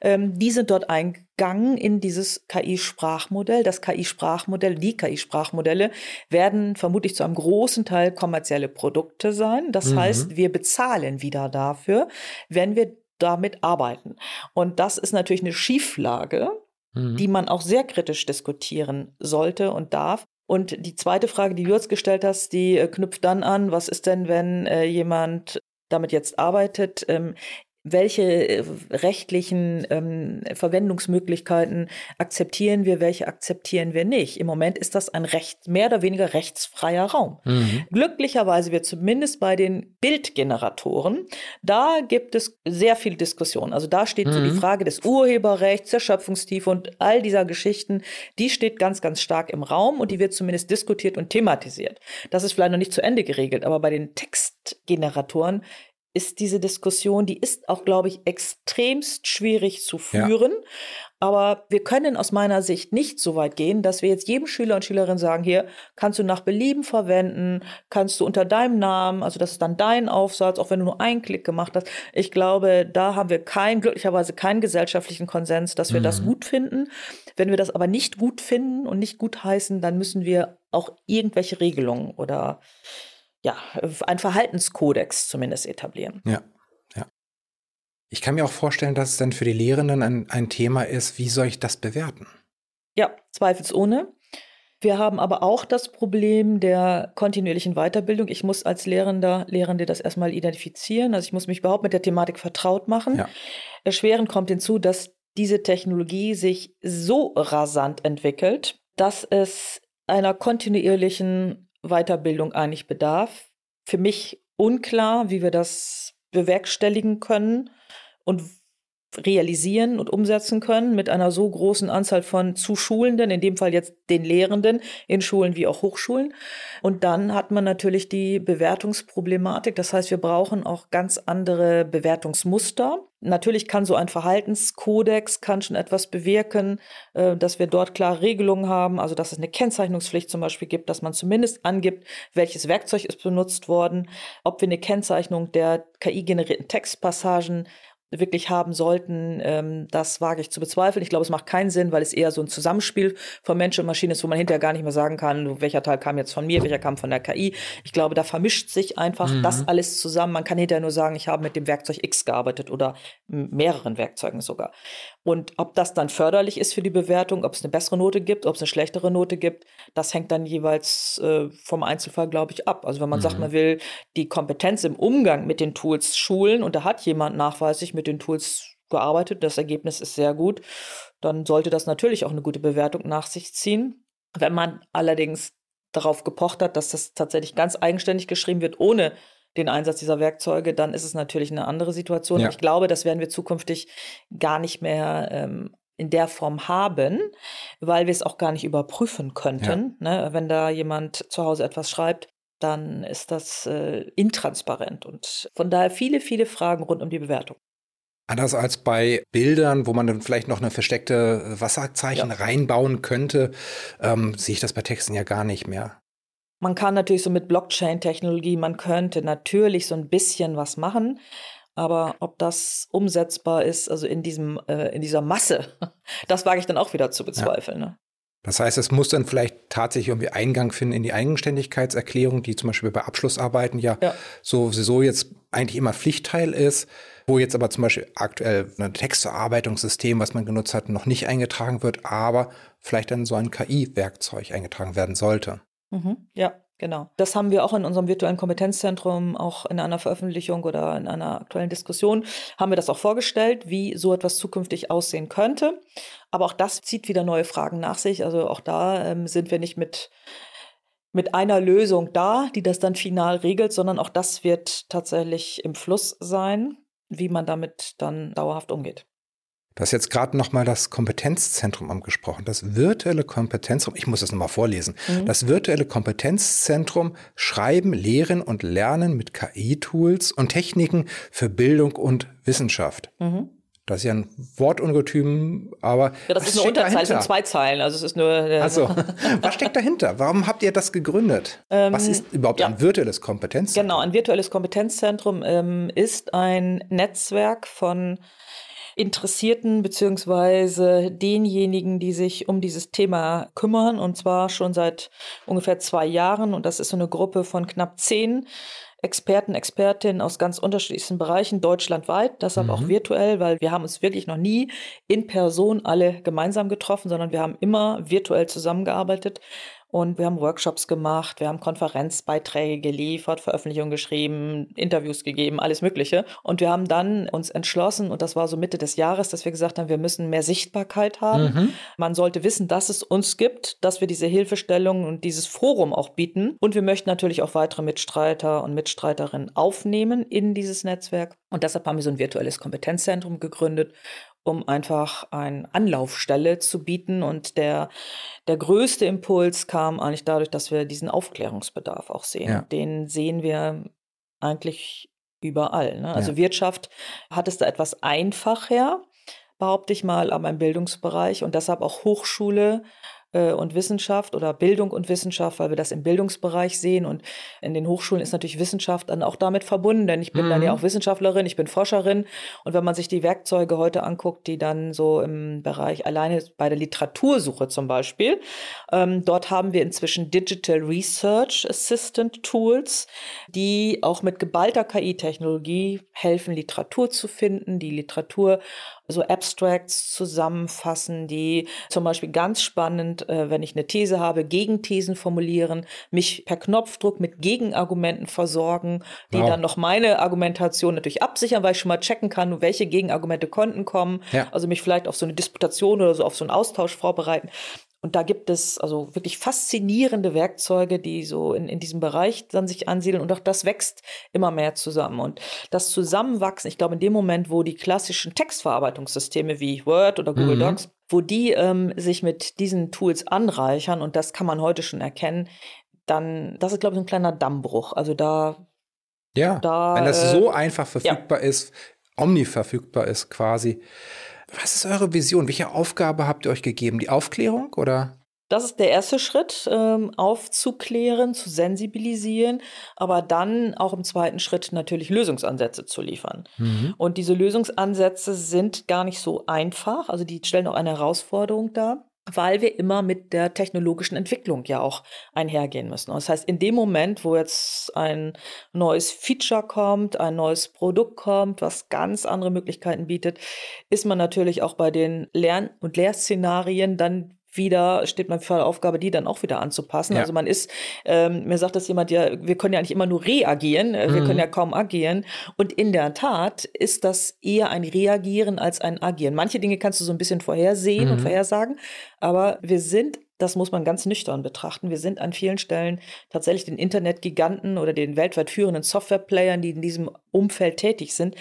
Ähm, die sind dort eingegangen Gang in dieses KI-Sprachmodell. Das KI-Sprachmodell, die KI-Sprachmodelle werden vermutlich zu einem großen Teil kommerzielle Produkte sein. Das mhm. heißt, wir bezahlen wieder dafür, wenn wir damit arbeiten. Und das ist natürlich eine Schieflage, mhm. die man auch sehr kritisch diskutieren sollte und darf. Und die zweite Frage, die du jetzt gestellt hast, die äh, knüpft dann an, was ist denn, wenn äh, jemand damit jetzt arbeitet? Ähm, welche äh, rechtlichen ähm, Verwendungsmöglichkeiten akzeptieren wir, welche akzeptieren wir nicht. Im Moment ist das ein recht, mehr oder weniger rechtsfreier Raum. Mhm. Glücklicherweise wird zumindest bei den Bildgeneratoren, da gibt es sehr viel Diskussion. Also da steht mhm. so die mhm. Frage des Urheberrechts, der Schöpfungstiefe und all dieser Geschichten, die steht ganz, ganz stark im Raum und die wird zumindest diskutiert und thematisiert. Das ist vielleicht noch nicht zu Ende geregelt, aber bei den Textgeneratoren ist diese Diskussion, die ist auch, glaube ich, extremst schwierig zu führen. Ja. Aber wir können aus meiner Sicht nicht so weit gehen, dass wir jetzt jedem Schüler und Schülerin sagen, hier kannst du nach Belieben verwenden, kannst du unter deinem Namen, also das ist dann dein Aufsatz, auch wenn du nur einen Klick gemacht hast. Ich glaube, da haben wir kein, glücklicherweise keinen gesellschaftlichen Konsens, dass wir mhm. das gut finden. Wenn wir das aber nicht gut finden und nicht gut heißen, dann müssen wir auch irgendwelche Regelungen oder ja, ein Verhaltenskodex zumindest etablieren. Ja, ja. Ich kann mir auch vorstellen, dass es dann für die Lehrenden ein, ein Thema ist, wie soll ich das bewerten? Ja, zweifelsohne. Wir haben aber auch das Problem der kontinuierlichen Weiterbildung. Ich muss als Lehrender, Lehrende das erstmal identifizieren. Also ich muss mich überhaupt mit der Thematik vertraut machen. Ja. Erschwerend kommt hinzu, dass diese Technologie sich so rasant entwickelt, dass es einer kontinuierlichen Weiterbildung eigentlich bedarf. Für mich unklar, wie wir das bewerkstelligen können und realisieren und umsetzen können mit einer so großen Anzahl von Zuschulenden, in dem Fall jetzt den Lehrenden in Schulen wie auch Hochschulen. Und dann hat man natürlich die Bewertungsproblematik. Das heißt, wir brauchen auch ganz andere Bewertungsmuster. Natürlich kann so ein Verhaltenskodex kann schon etwas bewirken, äh, dass wir dort klare Regelungen haben, also dass es eine Kennzeichnungspflicht zum Beispiel gibt, dass man zumindest angibt, welches Werkzeug ist benutzt worden, ob wir eine Kennzeichnung der KI-generierten Textpassagen wirklich haben sollten, ähm, das wage ich zu bezweifeln. Ich glaube, es macht keinen Sinn, weil es eher so ein Zusammenspiel von Mensch und Maschine ist, wo man hinterher gar nicht mehr sagen kann, welcher Teil kam jetzt von mir, welcher kam von der KI. Ich glaube, da vermischt sich einfach mhm. das alles zusammen. Man kann hinterher nur sagen, ich habe mit dem Werkzeug X gearbeitet oder mehreren Werkzeugen sogar. Und ob das dann förderlich ist für die Bewertung, ob es eine bessere Note gibt, ob es eine schlechtere Note gibt, das hängt dann jeweils äh, vom Einzelfall, glaube ich, ab. Also wenn man mhm. sagt, man will die Kompetenz im Umgang mit den Tools schulen und da hat jemand nachweislich mit den Tools gearbeitet, das Ergebnis ist sehr gut, dann sollte das natürlich auch eine gute Bewertung nach sich ziehen. Wenn man allerdings darauf gepocht hat, dass das tatsächlich ganz eigenständig geschrieben wird, ohne den Einsatz dieser Werkzeuge, dann ist es natürlich eine andere Situation. Ja. Ich glaube, das werden wir zukünftig gar nicht mehr ähm, in der Form haben, weil wir es auch gar nicht überprüfen könnten. Ja. Ne? Wenn da jemand zu Hause etwas schreibt, dann ist das äh, intransparent und von daher viele, viele Fragen rund um die Bewertung. Anders als bei Bildern, wo man dann vielleicht noch eine versteckte Wasserzeichen ja. reinbauen könnte, ähm, sehe ich das bei Texten ja gar nicht mehr. Man kann natürlich so mit Blockchain-Technologie, man könnte natürlich so ein bisschen was machen. Aber ob das umsetzbar ist, also in diesem, äh, in dieser Masse, das wage ich dann auch wieder zu bezweifeln. Ja. Ne? Das heißt, es muss dann vielleicht tatsächlich irgendwie Eingang finden in die Eigenständigkeitserklärung, die zum Beispiel bei Abschlussarbeiten ja, ja. sowieso jetzt eigentlich immer Pflichtteil ist, wo jetzt aber zum Beispiel aktuell ein Textverarbeitungssystem, was man genutzt hat, noch nicht eingetragen wird, aber vielleicht dann so ein KI-Werkzeug eingetragen werden sollte. Mhm. Ja, genau. Das haben wir auch in unserem virtuellen Kompetenzzentrum, auch in einer Veröffentlichung oder in einer aktuellen Diskussion, haben wir das auch vorgestellt, wie so etwas zukünftig aussehen könnte. Aber auch das zieht wieder neue Fragen nach sich. Also auch da ähm, sind wir nicht mit mit einer Lösung da, die das dann final regelt, sondern auch das wird tatsächlich im Fluss sein, wie man damit dann dauerhaft umgeht. Du hast jetzt gerade nochmal das Kompetenzzentrum angesprochen. Das virtuelle Kompetenzzentrum, ich muss das nochmal vorlesen. Mhm. Das virtuelle Kompetenzzentrum Schreiben, Lehren und Lernen mit KI-Tools und Techniken für Bildung und Wissenschaft. Mhm. Das ist ja ein Wortungetüm, aber. Ja, das ist eine Unterzahl, sind zwei Zeilen. Also es ist nur. Also, was steckt dahinter? Warum habt ihr das gegründet? Ähm, was ist überhaupt ja. ein virtuelles Kompetenzzentrum? Genau, ein virtuelles Kompetenzzentrum ähm, ist ein Netzwerk von Interessierten beziehungsweise denjenigen, die sich um dieses Thema kümmern und zwar schon seit ungefähr zwei Jahren und das ist so eine Gruppe von knapp zehn Experten, Expertinnen aus ganz unterschiedlichsten Bereichen deutschlandweit, deshalb mhm. auch virtuell, weil wir haben uns wirklich noch nie in Person alle gemeinsam getroffen, sondern wir haben immer virtuell zusammengearbeitet Und wir haben Workshops gemacht, wir haben Konferenzbeiträge geliefert, Veröffentlichungen geschrieben, Interviews gegeben, alles Mögliche. Und wir haben dann uns entschlossen, und das war so Mitte des Jahres, dass wir gesagt haben, wir müssen mehr Sichtbarkeit haben. Mhm. Man sollte wissen, dass es uns gibt, dass wir diese Hilfestellung und dieses Forum auch bieten. Und wir möchten natürlich auch weitere Mitstreiter und Mitstreiterinnen aufnehmen in dieses Netzwerk. Und deshalb haben wir so ein virtuelles Kompetenzzentrum gegründet um einfach eine Anlaufstelle zu bieten. Und der, der größte Impuls kam eigentlich dadurch, dass wir diesen Aufklärungsbedarf auch sehen. Ja. Den sehen wir eigentlich überall. Ne? Also ja. Wirtschaft hat es da etwas einfacher, behaupte ich mal, aber im Bildungsbereich und deshalb auch Hochschule und Wissenschaft oder Bildung und Wissenschaft, weil wir das im Bildungsbereich sehen. Und in den Hochschulen ist natürlich Wissenschaft dann auch damit verbunden, denn ich bin mhm. dann ja mhm. auch Wissenschaftlerin, ich bin Forscherin. Und wenn man sich die Werkzeuge heute anguckt, die dann so im Bereich alleine bei der Literatursuche zum Beispiel, ähm, dort haben wir inzwischen Digital Research Assistant Tools, die auch mit geballter KI-Technologie helfen, Literatur zu finden, die Literatur so Abstracts zusammenfassen, die zum Beispiel ganz spannend, äh, wenn ich eine These habe, Gegenthesen formulieren, mich per Knopfdruck mit Gegenargumenten versorgen, die wow. dann noch meine Argumentation natürlich absichern, weil ich schon mal checken kann, welche Gegenargumente konnten kommen. Ja. Also mich vielleicht auf so eine Disputation oder so auf so einen Austausch vorbereiten. Und da gibt es also wirklich faszinierende Werkzeuge, die so in, in diesem Bereich dann sich ansiedeln. Und auch das wächst immer mehr zusammen. Und das Zusammenwachsen, ich glaube, in dem Moment, wo die klassischen Textverarbeitungssysteme wie Word oder Google mhm. Docs, wo die ähm, sich mit diesen Tools anreichern, und das kann man heute schon erkennen, dann, das ist, glaube ich, ein kleiner Dammbruch. Also da. Ja, da, wenn das äh, so einfach verfügbar ja. ist, omniverfügbar ist quasi, was ist eure Vision? Welche Aufgabe habt ihr euch gegeben? Die Aufklärung oder? Das ist der erste Schritt, ähm, aufzuklären, zu sensibilisieren, aber dann auch im zweiten Schritt natürlich Lösungsansätze zu liefern. Mhm. Und diese Lösungsansätze sind gar nicht so einfach, also die stellen auch eine Herausforderung dar weil wir immer mit der technologischen Entwicklung ja auch einhergehen müssen. Das heißt, in dem Moment, wo jetzt ein neues Feature kommt, ein neues Produkt kommt, was ganz andere Möglichkeiten bietet, ist man natürlich auch bei den Lern- und Lehrszenarien dann wieder steht man vor der Aufgabe, die dann auch wieder anzupassen. Ja. Also man ist, ähm, mir sagt das jemand, ja, wir können ja nicht immer nur reagieren, äh, wir mhm. können ja kaum agieren. Und in der Tat ist das eher ein Reagieren als ein Agieren. Manche Dinge kannst du so ein bisschen vorhersehen mhm. und vorhersagen, aber wir sind das muss man ganz nüchtern betrachten. Wir sind an vielen Stellen tatsächlich den Internetgiganten oder den weltweit führenden Softwareplayern, die in diesem Umfeld tätig sind,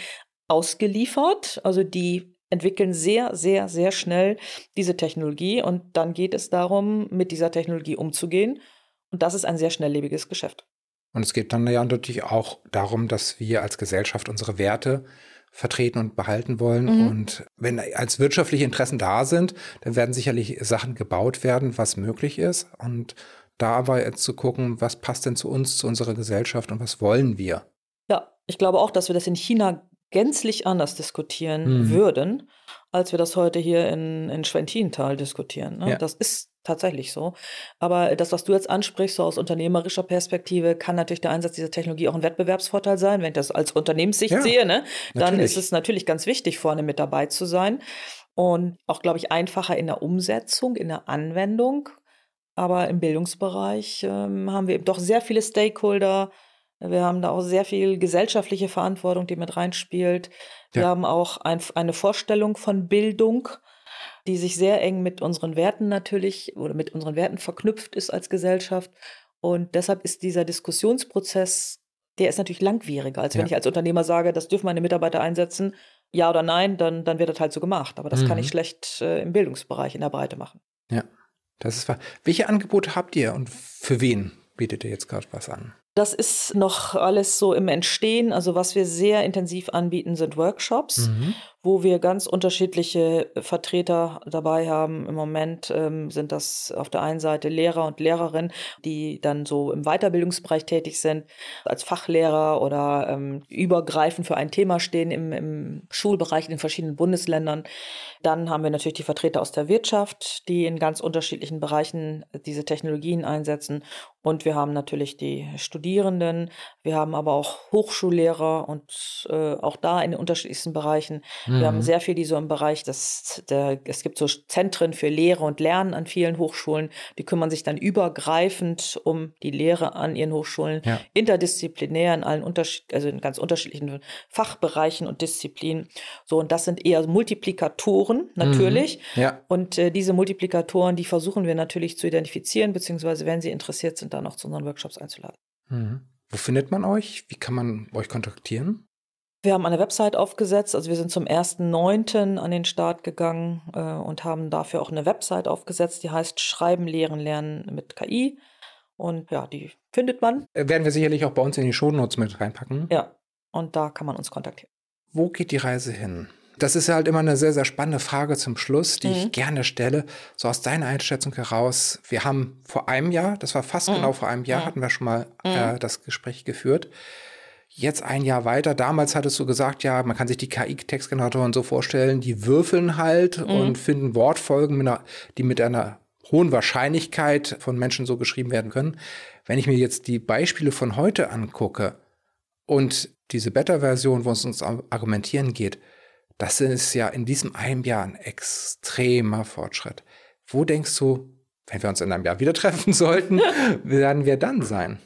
ausgeliefert. Also die entwickeln sehr, sehr, sehr schnell diese Technologie und dann geht es darum, mit dieser Technologie umzugehen. Und das ist ein sehr schnelllebiges Geschäft. Und es geht dann ja natürlich auch darum, dass wir als Gesellschaft unsere Werte vertreten und behalten wollen. Mhm. Und wenn als wirtschaftliche Interessen da sind, dann werden sicherlich Sachen gebaut werden, was möglich ist. Und da aber jetzt zu gucken, was passt denn zu uns, zu unserer Gesellschaft und was wollen wir? Ja, ich glaube auch, dass wir das in China gänzlich anders diskutieren mhm. würden, als wir das heute hier in, in Schwentintal diskutieren. Ne? Ja. Das ist tatsächlich so. Aber das, was du jetzt ansprichst, so aus unternehmerischer Perspektive, kann natürlich der Einsatz dieser Technologie auch ein Wettbewerbsvorteil sein. Wenn ich das als Unternehmenssicht ja, sehe, ne, dann natürlich. ist es natürlich ganz wichtig, vorne mit dabei zu sein. Und auch, glaube ich, einfacher in der Umsetzung, in der Anwendung. Aber im Bildungsbereich ähm, haben wir eben doch sehr viele Stakeholder, wir haben da auch sehr viel gesellschaftliche Verantwortung, die mit reinspielt. Wir ja. haben auch ein, eine Vorstellung von Bildung, die sich sehr eng mit unseren Werten natürlich oder mit unseren Werten verknüpft ist als Gesellschaft. Und deshalb ist dieser Diskussionsprozess, der ist natürlich langwieriger, als wenn ja. ich als Unternehmer sage, das dürfen meine Mitarbeiter einsetzen, ja oder nein, dann, dann wird das halt so gemacht. Aber das mhm. kann ich schlecht äh, im Bildungsbereich in der Breite machen. Ja, das ist wahr. Welche Angebote habt ihr und für wen bietet ihr jetzt gerade was an? Das ist noch alles so im Entstehen. Also was wir sehr intensiv anbieten, sind Workshops, mhm. Wo wir ganz unterschiedliche Vertreter dabei haben. Im Moment ähm, sind das auf der einen Seite Lehrer und Lehrerinnen, die dann so im Weiterbildungsbereich tätig sind, als Fachlehrer oder ähm, übergreifend für ein Thema stehen im, im Schulbereich in den verschiedenen Bundesländern. Dann haben wir natürlich die Vertreter aus der Wirtschaft, die in ganz unterschiedlichen Bereichen diese Technologien einsetzen. Und wir haben natürlich die Studierenden. Wir haben aber auch Hochschullehrer und äh, auch da in den unterschiedlichsten Bereichen. Wir haben mhm. sehr viel, die so im Bereich des, der, es gibt so Zentren für Lehre und Lernen an vielen Hochschulen. Die kümmern sich dann übergreifend um die Lehre an ihren Hochschulen, ja. interdisziplinär in allen Unterschied, also in ganz unterschiedlichen Fachbereichen und Disziplinen. So, und das sind eher Multiplikatoren natürlich. Mhm. Ja. Und äh, diese Multiplikatoren, die versuchen wir natürlich zu identifizieren, beziehungsweise wenn sie interessiert sind, dann auch zu unseren Workshops einzuladen. Mhm. Wo findet man euch? Wie kann man euch kontaktieren? Wir haben eine Website aufgesetzt, also wir sind zum 1.9. an den Start gegangen äh, und haben dafür auch eine Website aufgesetzt, die heißt Schreiben, Lehren, Lernen mit KI. Und ja, die findet man. Äh, werden wir sicherlich auch bei uns in die Shownotes mit reinpacken. Ja, und da kann man uns kontaktieren. Wo geht die Reise hin? Das ist ja halt immer eine sehr, sehr spannende Frage zum Schluss, die mhm. ich gerne stelle. So aus deiner Einschätzung heraus, wir haben vor einem Jahr, das war fast mhm. genau vor einem Jahr, mhm. hatten wir schon mal äh, mhm. das Gespräch geführt. Jetzt ein Jahr weiter, damals hattest du gesagt, ja, man kann sich die KI-Textgeneratoren so vorstellen, die würfeln halt mhm. und finden Wortfolgen, mit einer, die mit einer hohen Wahrscheinlichkeit von Menschen so geschrieben werden können. Wenn ich mir jetzt die Beispiele von heute angucke und diese Beta-Version, wo es uns um Argumentieren geht, das ist ja in diesem einem Jahr ein extremer Fortschritt. Wo denkst du, wenn wir uns in einem Jahr wieder treffen sollten, werden wir dann sein?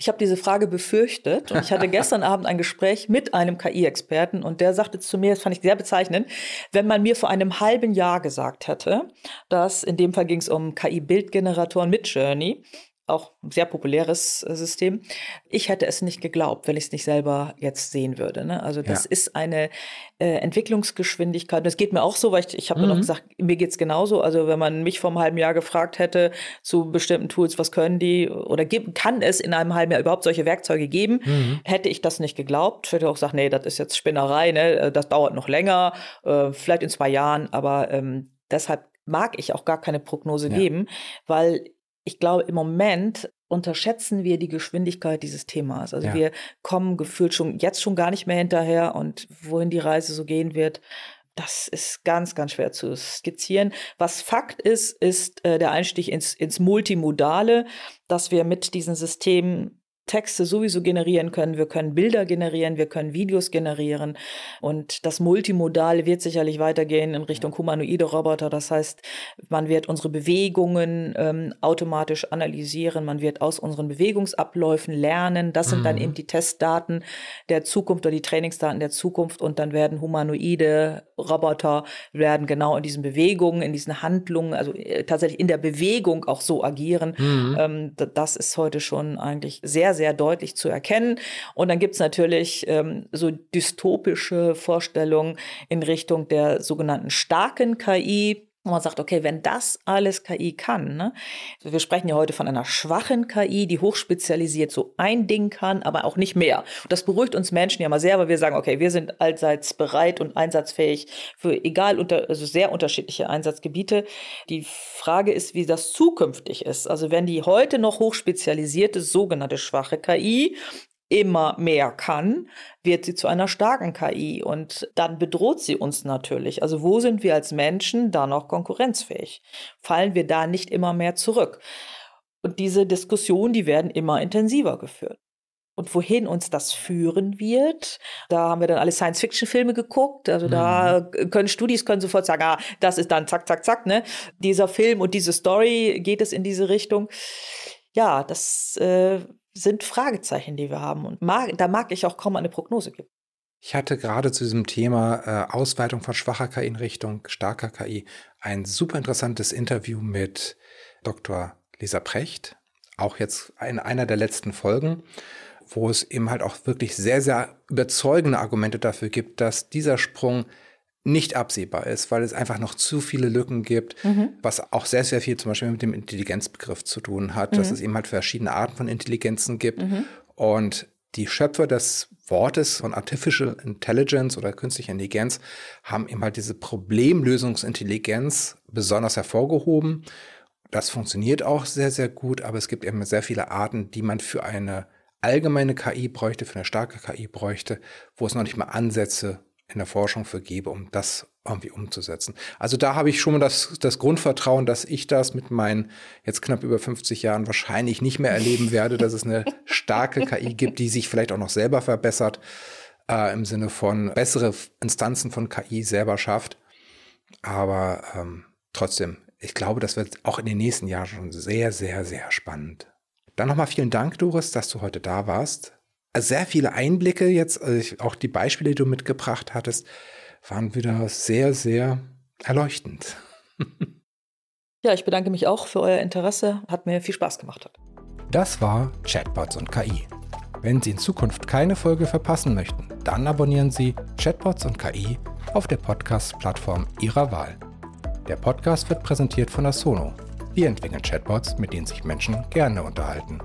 Ich habe diese Frage befürchtet und ich hatte gestern Abend ein Gespräch mit einem KI-Experten und der sagte zu mir, das fand ich sehr bezeichnend, wenn man mir vor einem halben Jahr gesagt hätte, dass in dem Fall ging es um KI-Bildgeneratoren mit Journey, auch ein sehr populäres äh, System. Ich hätte es nicht geglaubt, wenn ich es nicht selber jetzt sehen würde. Ne? Also das ja. ist eine äh, Entwicklungsgeschwindigkeit. Das geht mir auch so, weil ich, ich habe mhm. noch gesagt, mir geht's genauso. Also wenn man mich vor einem halben Jahr gefragt hätte zu bestimmten Tools, was können die oder kann es in einem halben Jahr überhaupt solche Werkzeuge geben, mhm. hätte ich das nicht geglaubt. Ich hätte auch gesagt, nee, das ist jetzt Spinnerei, ne? Äh, das dauert noch länger, äh, vielleicht in zwei Jahren, aber ähm, deshalb mag ich auch gar keine Prognose ja. geben, weil ich glaube, im Moment unterschätzen wir die Geschwindigkeit dieses Themas. Also ja. wir kommen gefühlt schon jetzt schon gar nicht mehr hinterher und wohin die Reise so gehen wird, das ist ganz, ganz schwer zu skizzieren. Was Fakt ist, ist äh, der Einstieg ins, ins Multimodale, dass wir mit diesen Systemen Texte sowieso generieren können, wir können Bilder generieren, wir können Videos generieren und das Multimodale wird sicherlich weitergehen in Richtung humanoide Roboter. Das heißt, man wird unsere Bewegungen ähm, automatisch analysieren, man wird aus unseren Bewegungsabläufen lernen. Das sind dann mhm. eben die Testdaten der Zukunft oder die Trainingsdaten der Zukunft und dann werden humanoide Roboter werden genau in diesen Bewegungen, in diesen Handlungen, also äh, tatsächlich in der Bewegung auch so agieren. Mhm. Ähm, das ist heute schon eigentlich sehr, sehr deutlich zu erkennen. Und dann gibt's natürlich ähm, so dystopische Vorstellungen in Richtung der sogenannten starken KI. Und man sagt, okay, wenn das alles KI kann, ne? Also wir sprechen ja heute von einer schwachen KI, die hochspezialisiert so ein Ding kann, aber auch nicht mehr. Und das beruhigt uns Menschen ja mal sehr, weil wir sagen, okay, wir sind allseits bereit und einsatzfähig für egal unter, also sehr unterschiedliche Einsatzgebiete. Die Frage ist, wie das zukünftig ist. Also wenn die heute noch hochspezialisierte sogenannte schwache KI immer mehr kann, wird sie zu einer starken KI und dann bedroht sie uns natürlich. Also wo sind wir als Menschen da noch konkurrenzfähig? Fallen wir da nicht immer mehr zurück? Und diese Diskussionen, die werden immer intensiver geführt. Und wohin uns das führen wird, da haben wir dann alle Science-Fiction-Filme geguckt. Also mhm. da können Studis können sofort sagen, ah, das ist dann zack, zack, zack, ne? Dieser Film und diese Story geht es in diese Richtung. Ja, das äh, sind Fragezeichen, die wir haben. Und mag, da mag ich auch kaum eine Prognose geben. Ich hatte gerade zu diesem Thema äh, Ausweitung von schwacher KI in Richtung starker KI ein super interessantes Interview mit Dr. Lisa Precht, auch jetzt in einer der letzten Folgen, wo es eben halt auch wirklich sehr, sehr überzeugende Argumente dafür gibt, dass dieser Sprung nicht absehbar ist, weil es einfach noch zu viele Lücken gibt, mhm. was auch sehr, sehr viel zum Beispiel mit dem Intelligenzbegriff zu tun hat, mhm. dass es eben halt verschiedene Arten von Intelligenzen gibt. Mhm. Und die Schöpfer des Wortes von Artificial Intelligence oder künstlicher Intelligenz haben eben halt diese Problemlösungsintelligenz besonders hervorgehoben. Das funktioniert auch sehr, sehr gut, aber es gibt eben sehr viele Arten, die man für eine allgemeine KI bräuchte, für eine starke KI bräuchte, wo es noch nicht mal Ansätze in der Forschung für gebe, um das irgendwie umzusetzen. Also da habe ich schon mal das, das Grundvertrauen, dass ich das mit meinen jetzt knapp über 50 Jahren wahrscheinlich nicht mehr erleben werde, dass es eine starke KI gibt, die sich vielleicht auch noch selber verbessert, äh, im Sinne von bessere Instanzen von KI selber schafft. Aber ähm, trotzdem, ich glaube, das wird auch in den nächsten Jahren schon sehr, sehr, sehr spannend. Dann nochmal vielen Dank, Doris, dass du heute da warst. Sehr viele Einblicke jetzt, also auch die Beispiele, die du mitgebracht hattest, waren wieder sehr, sehr erleuchtend. ja, ich bedanke mich auch für euer Interesse. Hat mir viel Spaß gemacht. Das war Chatbots und KI. Wenn Sie in Zukunft keine Folge verpassen möchten, dann abonnieren Sie Chatbots und KI auf der Podcast-Plattform Ihrer Wahl. Der Podcast wird präsentiert von Asono. Wir entwickeln Chatbots, mit denen sich Menschen gerne unterhalten.